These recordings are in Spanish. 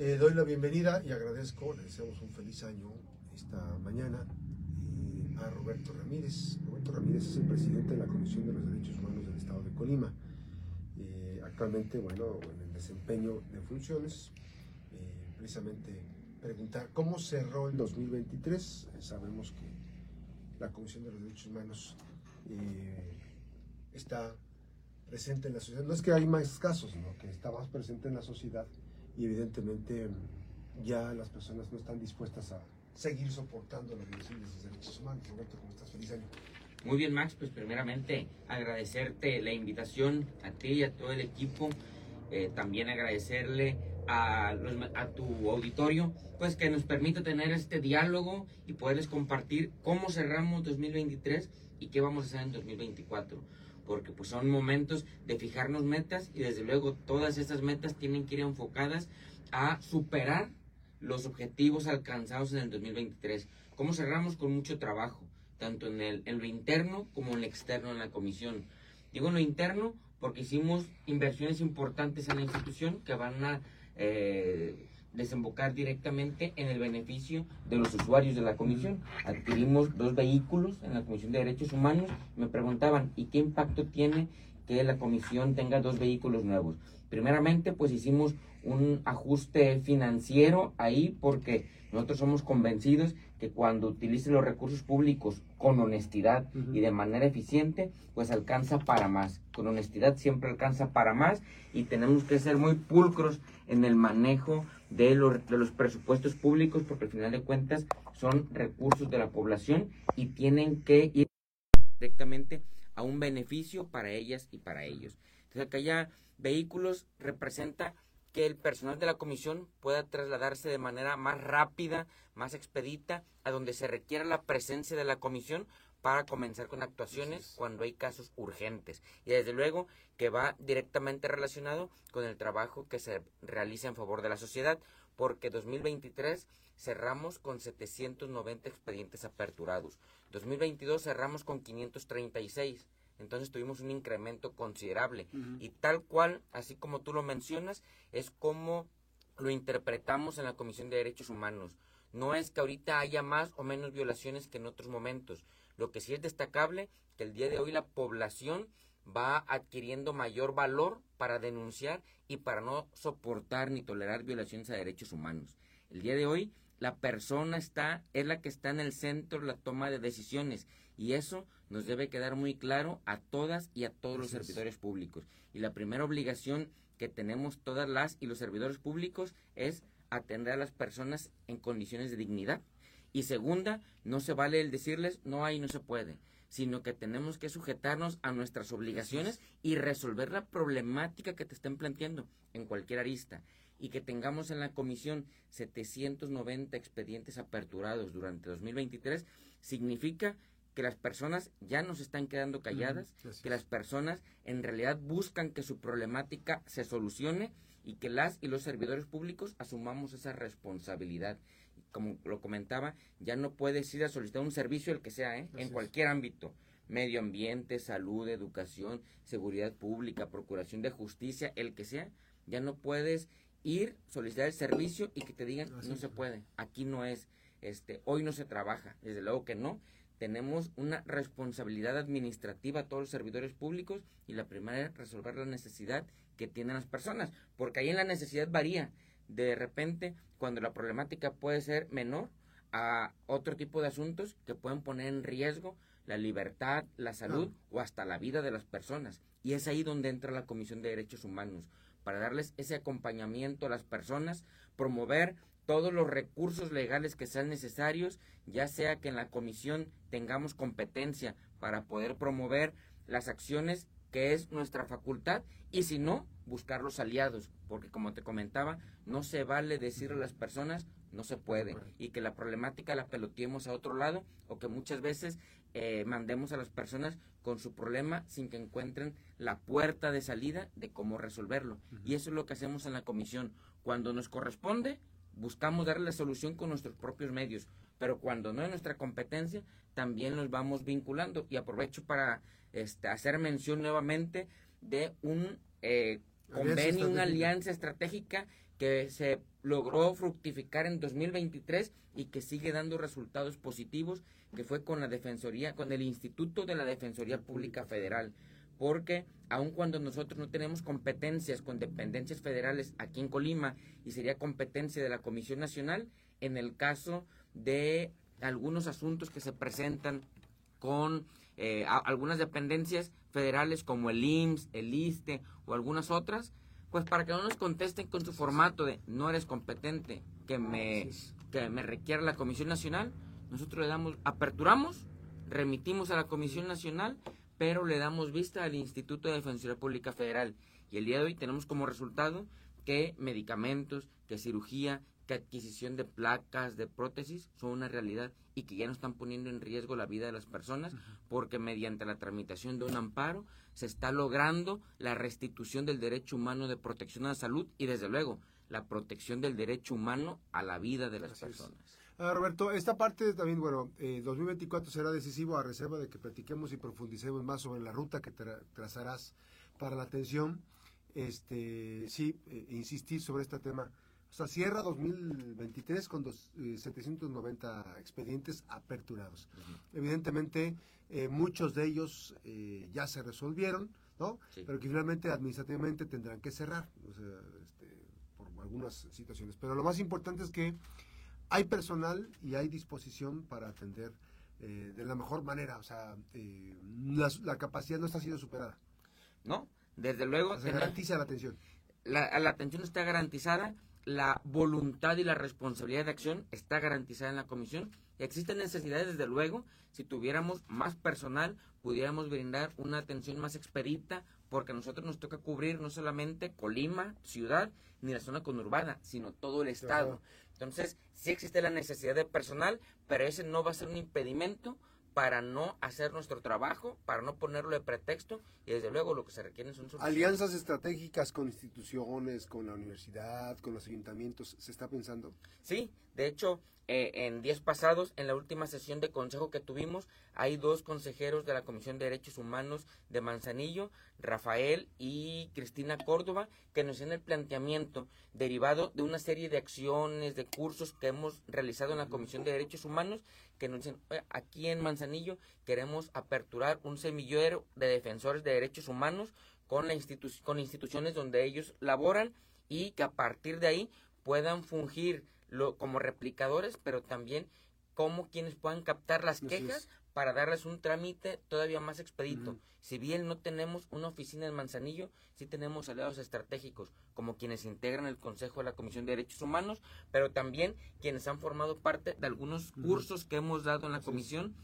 Eh, doy la bienvenida y agradezco, le deseamos un feliz año esta mañana eh, a Roberto Ramírez. Roberto Ramírez es el presidente de la Comisión de los Derechos Humanos del Estado de Colima. Eh, actualmente, bueno, en el desempeño de funciones, precisamente preguntar cómo cerró el 2023. sabemos que la Comisión de los Derechos Humanos está presente en la sociedad. No es que hay más casos, sino que está más presente en la sociedad y evidentemente ya las personas no están dispuestas a seguir soportando la violación de derechos humanos. Roberto, ¿cómo estás? Feliz año. Muy bien, Max, pues primeramente agradecerte la invitación a ti y a todo el equipo. Eh, también agradecerle a, a, tu auditorio, pues que nos permite tener este diálogo y poderles compartir cómo cerramos 2023 y qué vamos a hacer en 2024 porque pues son momentos de fijarnos metas y desde luego todas estas metas tienen que ir enfocadas a superar los objetivos alcanzados en el 2023. ¿Cómo cerramos con mucho trabajo, tanto en, el, lo interno como en lo externo en la comisión? Digo en lo interno porque hicimos inversiones importantes en la institución que van a eh, desembocar directamente en el beneficio de los usuarios de la comisión. Adquirimos dos vehículos en la Comisión de Derechos Humanos. Me preguntaban, ¿y qué impacto tiene que la comisión tenga dos vehículos nuevos? Primeramente, pues hicimos un ajuste financiero ahí porque nosotros somos convencidos que cuando utilice los recursos públicos con honestidad y de manera eficiente, pues alcanza para más. Con honestidad siempre alcanza para más y tenemos que ser muy pulcros en el manejo de los, de los presupuestos públicos porque al final de cuentas son recursos de la población y tienen que ir directamente a un beneficio para ellas y para ellos. Entonces, que haya vehículos representa que el personal de la comisión pueda trasladarse de manera más rápida, más expedita, a donde se requiera la presencia de la comisión para comenzar con actuaciones cuando hay casos urgentes. Y desde luego que va directamente relacionado con el trabajo que se realiza en favor de la sociedad, porque 2023 cerramos con 790 expedientes aperturados. 2022 cerramos con 536 entonces tuvimos un incremento considerable. Y tal cual, así como tú lo mencionas, es como lo interpretamos en la Comisión de Derechos Humanos. No es que ahorita haya más o menos violaciones que en otros momentos. Lo que sí es destacable, que el día de hoy la población va adquiriendo mayor valor para denunciar y para no soportar ni tolerar violaciones a derechos humanos. El día de hoy la persona está es la que está en el centro de la toma de decisiones y eso nos debe quedar muy claro a todas y a todos los servidores públicos. Y la primera obligación que tenemos todas las y los servidores públicos es atender a las personas en condiciones de dignidad. Y segunda, no se vale el decirles no hay, no se puede, sino que tenemos que sujetarnos a nuestras obligaciones y resolver la problemática que te estén planteando en cualquier arista. Y que tengamos en la comisión 790 expedientes aperturados durante 2023 significa que las personas ya no se están quedando calladas, que las personas en realidad buscan que su problemática se solucione y que las y los servidores públicos asumamos esa responsabilidad. Como lo comentaba, ya no puedes ir a solicitar un servicio el que sea, ¿eh? en cualquier ámbito. Medio ambiente, salud, educación, seguridad pública, procuración de justicia, el que sea, ya no puedes ir, solicitar el servicio y que te digan no se puede, aquí no es, este, hoy no se trabaja, desde luego que no, tenemos una responsabilidad administrativa a todos los servidores públicos y la primera es resolver la necesidad que tienen las personas, porque ahí en la necesidad varía. De repente, cuando la problemática puede ser menor a otro tipo de asuntos que pueden poner en riesgo la libertad, la salud o hasta la vida de las personas. Y es ahí donde entra la Comisión de Derechos Humanos, para darles ese acompañamiento a las personas, promover todos los recursos legales que sean necesarios, ya sea que en la comisión tengamos competencia para poder promover las acciones que es nuestra facultad y si no, buscar los aliados, porque como te comentaba, no se vale decirle a las personas no se puede y que la problemática la peloteemos a otro lado o que muchas veces eh, mandemos a las personas con su problema sin que encuentren la puerta de salida de cómo resolverlo. Y eso es lo que hacemos en la comisión. Cuando nos corresponde, buscamos darle la solución con nuestros propios medios, pero cuando no es nuestra competencia, también nos vamos vinculando. Y aprovecho para este, hacer mención nuevamente de un eh, convenio, una alianza estratégica que se logró fructificar en 2023 y que sigue dando resultados positivos, que fue con la Defensoría, con el Instituto de la Defensoría Pública Federal. Porque aun cuando nosotros no tenemos competencias con dependencias federales aquí en Colima y sería competencia de la Comisión Nacional, en el caso de algunos asuntos que se presentan con eh, algunas dependencias federales como el IMSS, el ISTE o algunas otras, pues para que no nos contesten con su formato de no eres competente que me, que me requiera la Comisión Nacional, nosotros le damos, aperturamos, remitimos a la Comisión Nacional, pero le damos vista al Instituto de Defensoría Pública Federal. Y el día de hoy tenemos como resultado que medicamentos, que cirugía, que adquisición de placas, de prótesis, son una realidad y que ya no están poniendo en riesgo la vida de las personas porque mediante la tramitación de un amparo se está logrando la restitución del derecho humano de protección a la salud y desde luego la protección del derecho humano a la vida de las personas. Ah, Roberto, esta parte también, bueno, eh, 2024 será decisivo a reserva de que platiquemos y profundicemos más sobre la ruta que trazarás para la atención. Este, sí, eh, insistir sobre este tema o sea, cierra 2023 con dos, 790 eh, expedientes aperturados. Evidentemente, eh, muchos de ellos eh, ya se resolvieron, ¿no? Pero que finalmente administrativamente tendrán que cerrar, o sea, este, por algunas situaciones. Pero lo más importante es que hay personal y hay disposición para atender de la mejor manera. O sea, la, la, capacidad no está siendo superada. No, desde luego. se garantiza la atención. La, la atención está garantizada la voluntad y la responsabilidad de acción está garantizada en la comisión. Existen necesidades, desde luego, si tuviéramos más personal, pudiéramos brindar una atención más expedita, porque a nosotros nos toca cubrir no solamente Colima, ciudad, ni la zona conurbana, sino todo el estado. Entonces, sí existe la necesidad de personal, pero ese no va a ser un impedimento para no hacer nuestro trabajo, para no ponerlo de pretexto y desde luego lo que se requiere son soluciones. Alianzas estratégicas con instituciones, con la universidad, con los ayuntamientos, ¿se está pensando? Sí, de hecho, eh, en días pasados, en la última sesión de consejo que tuvimos, hay dos consejeros de la Comisión de Derechos Humanos de Manzanillo, Rafael y Cristina Córdoba, que nos hacen el planteamiento derivado de una serie de acciones, de cursos que hemos realizado en la Comisión de Derechos Humanos, que nos dicen, aquí en Manzanillo queremos aperturar un semillero de defensores de derechos humanos con, la con instituciones donde ellos laboran y que a partir de ahí puedan fungir lo, como replicadores, pero también como quienes puedan captar las quejas para darles un trámite todavía más expedito. Si bien no tenemos una oficina en Manzanillo, sí tenemos aliados estratégicos, como quienes integran el Consejo de la Comisión de Derechos Humanos, pero también quienes han formado parte de algunos cursos que hemos dado en la comisión.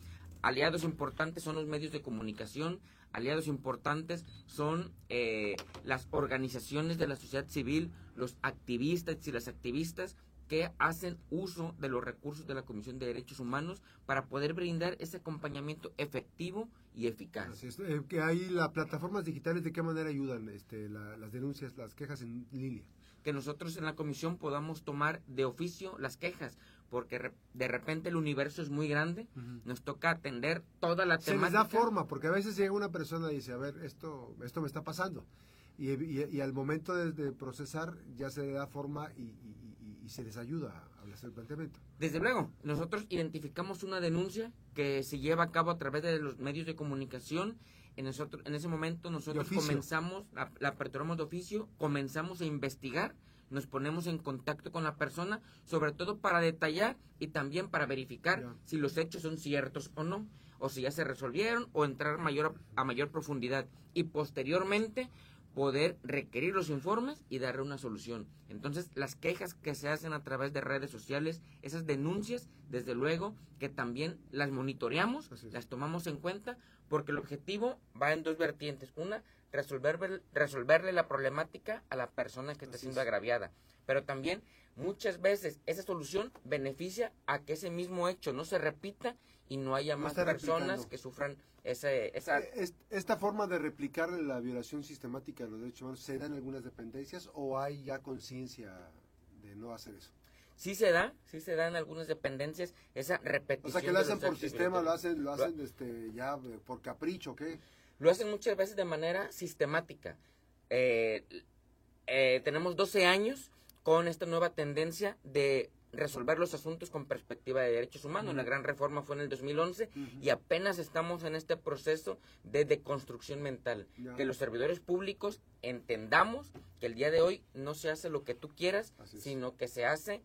Aliados importantes son los medios de comunicación, aliados importantes son eh, las organizaciones de la sociedad civil, los activistas y las activistas, que hacen uso de los recursos de la Comisión de Derechos Humanos para poder brindar ese acompañamiento efectivo y eficaz. Eh, que hay las plataformas digitales, ¿de qué manera ayudan este, las denuncias, las quejas en línea? Que nosotros en la comisión podamos tomar de oficio las quejas, porque de repente el universo es muy grande, nos toca atender toda la temática. Se les da forma, porque a veces llega una persona y dice, a ver, esto, esto me está pasando. Y, y, al momento de, procesar ya se le da forma y y se les ayuda a hacer el planteamiento. Desde luego, nosotros identificamos una denuncia que se lleva a cabo a través de los medios de comunicación. En, nosotros, en ese momento nosotros comenzamos, la, la aperturamos de oficio, comenzamos a investigar, nos ponemos en contacto con la persona, sobre todo para detallar y también para verificar si los hechos son ciertos o no, o si ya se resolvieron o entrar mayor, a mayor profundidad. Y posteriormente poder requerir los informes y darle una solución. Entonces, las quejas que se hacen a través de redes sociales, esas denuncias, desde luego que también las monitoreamos, las tomamos en cuenta, porque el objetivo va en dos vertientes. Una, resolver, resolverle la problemática a la persona que está siendo agraviada. Pero también, muchas veces, esa solución beneficia a que ese mismo hecho no se repita y no haya más personas que sufran ese, esa... Eh, ¿Esta forma de replicar la violación sistemática de los derechos humanos se da en algunas dependencias o hay ya conciencia de no hacer eso? Sí se da, sí se da en algunas dependencias esa repetición. O sea, que lo hacen por sistema, lo hacen, lo hacen este, ya eh, por capricho, ¿qué? Lo hacen muchas veces de manera sistemática. Eh, eh, tenemos 12 años con esta nueva tendencia de resolver los asuntos con perspectiva de derechos humanos. La gran reforma fue en el 2011 y apenas estamos en este proceso de deconstrucción mental. Ya. Que los servidores públicos entendamos que el día de hoy no se hace lo que tú quieras, sino que se hace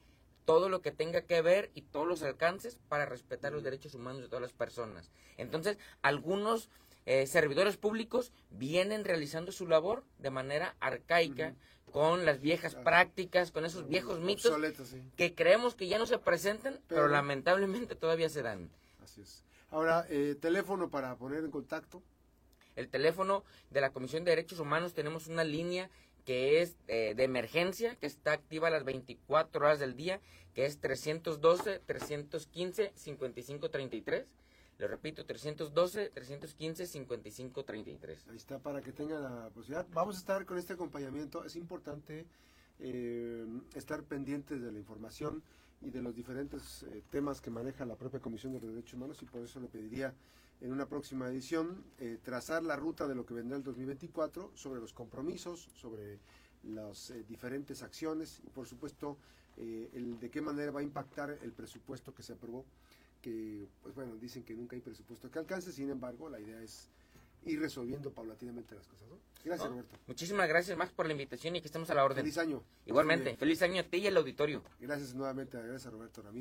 todo lo que tenga que ver y todos los alcances para respetar los derechos humanos de todas las personas. Entonces, algunos eh, servidores públicos vienen realizando su labor de manera arcaica, con las viejas Claro. prácticas, con esos viejos mitos Obsoleto, sí. que creemos que ya no se presentan, pero, Pero- lamentablemente todavía se dan. Así es. Ahora, eh, teléfono para poner en contacto. El teléfono de la Comisión de Derechos Humanos tenemos una línea que es eh, de emergencia, que está activa las 24 horas del día, que es 312-315-5533. Le repito, 312-315-5533. Ahí está para que tengan la posibilidad. Vamos a estar con este acompañamiento. Es importante eh, estar pendientes de la información y de los diferentes eh, temas que maneja la propia Comisión de los Derechos Humanos y por eso le pediría en una próxima edición eh, trazar la ruta de lo que vendrá el 2024 sobre los compromisos, sobre las eh, diferentes acciones y por supuesto eh, el de qué manera va a impactar el presupuesto que se aprobó que pues bueno dicen que nunca hay presupuesto que alcance sin embargo la idea es ir resolviendo paulatinamente las cosas ¿no? gracias ¿No? Roberto Muchísimas gracias más por la invitación y que estemos a la orden. feliz año Igualmente, feliz año a ti y al auditorio. gracias nuevamente gracias a Roberto Ramírez